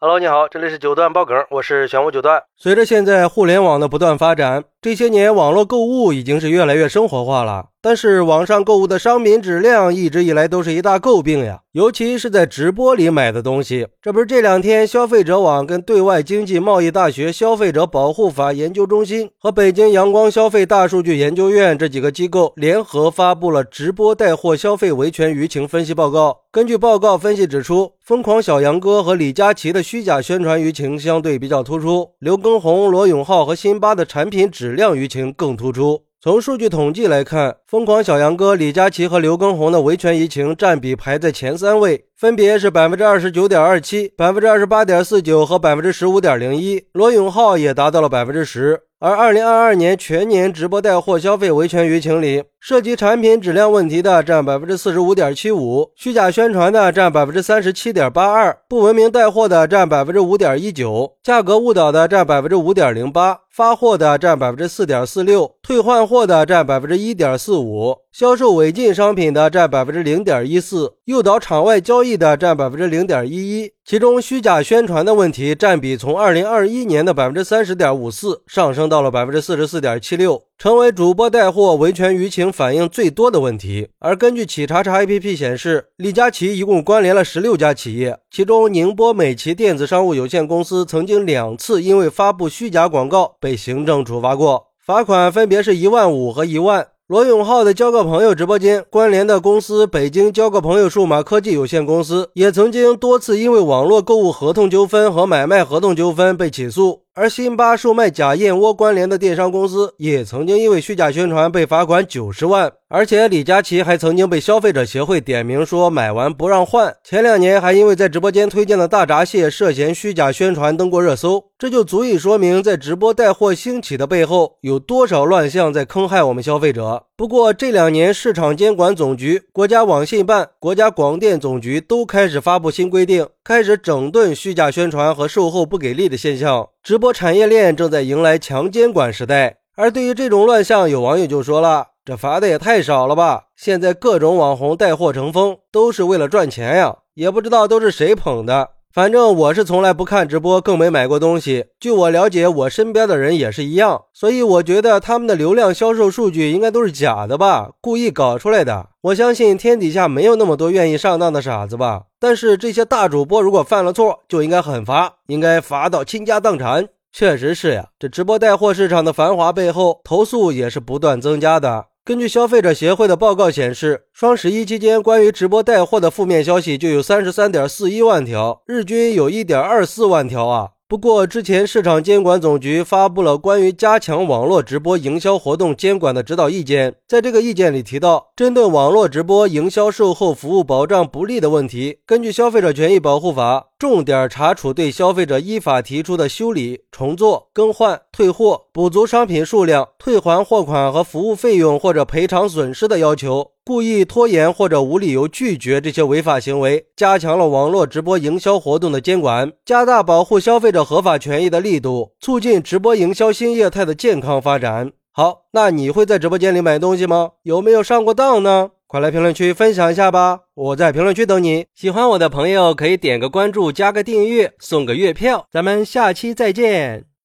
Hello，你好，这里是九段爆梗，我是玄武九段。随着现在互联网的不断发展，这些年网络购物已经是越来越生活化了。但是网上购物的商品质量一直以来都是一大诟病呀，尤其是在直播里买的东西。这不是这两天消费者网跟对外经济贸易大学消费者保护法研究中心和北京阳光消费大数据研究院这几个机构联合发布了直播带货消费维权舆情分析报告。根据报告分析指出，疯狂小杨哥和李佳琦的虚假宣传舆情相对比较突出，刘畊宏、罗永浩和辛巴的产品质质量舆情更突出。从数据统计来看，疯狂小杨哥、李佳琦和刘畊宏的维权舆情占比排在前三位，分别是百分之二十九点二七、百分之二十八点四九和百分之十五点零一。罗永浩也达到了百分之十。而二零二二年全年直播带货消费维权舆情里，涉及产品质量问题的占百分之四十五点七五，虚假宣传的占百分之三十七点八二，不文明带货的占百分之五点一九，价格误导的占百分之五点零八，发货的占百分之四点四六，退换货的占百分之一点四五，销售违禁商品的占百分之零点一四，诱导场外交易的占百分之零点一一。其中，虚假宣传的问题占比从二零二一年的百分之三十点五四上升到了百分之四十四点七六，成为主播带货维权舆情反映最多的问题。而根据企查查 APP 显示，李佳琦一共关联了十六家企业，其中宁波美琪电子商务有限公司曾经两次因为发布虚假广告被行政处罚过，罚款分别是一万五和一万。罗永浩的交个朋友直播间关联的公司北京交个朋友数码科技有限公司，也曾经多次因为网络购物合同纠纷和买卖合同纠纷被起诉。而辛巴售卖假燕窝关联的电商公司，也曾经因为虚假宣传被罚款九十万。而且李佳琦还曾经被消费者协会点名说买完不让换。前两年还因为在直播间推荐的大闸蟹涉嫌虚假宣传登过热搜，这就足以说明在直播带货兴起的背后有多少乱象在坑害我们消费者。不过这两年，市场监管总局、国家网信办、国家广电总局都开始发布新规定，开始整顿虚假宣传和售后不给力的现象。直播产业链正在迎来强监管时代。而对于这种乱象，有网友就说了：“这罚的也太少了吧！现在各种网红带货成风，都是为了赚钱呀！也不知道都是谁捧的。”反正我是从来不看直播，更没买过东西。据我了解，我身边的人也是一样，所以我觉得他们的流量销售数据应该都是假的吧，故意搞出来的。我相信天底下没有那么多愿意上当的傻子吧。但是这些大主播如果犯了错，就应该狠罚，应该罚到倾家荡产。确实是呀，这直播带货市场的繁华背后，投诉也是不断增加的。根据消费者协会的报告显示，双十一期间关于直播带货的负面消息就有三十三点四一万条，日均有一点二四万条啊。不过，之前市场监管总局发布了关于加强网络直播营销活动监管的指导意见，在这个意见里提到，针对网络直播营销售后服务保障不力的问题，根据《消费者权益保护法》，重点查处对消费者依法提出的修理、重做、更换、退货、补足商品数量、退还货款和服务费用或者赔偿损失的要求。故意拖延或者无理由拒绝这些违法行为，加强了网络直播营销活动的监管，加大保护消费者合法权益的力度，促进直播营销新业态的健康发展。好，那你会在直播间里买东西吗？有没有上过当呢？快来评论区分享一下吧！我在评论区等你。喜欢我的朋友可以点个关注，加个订阅，送个月票。咱们下期再见。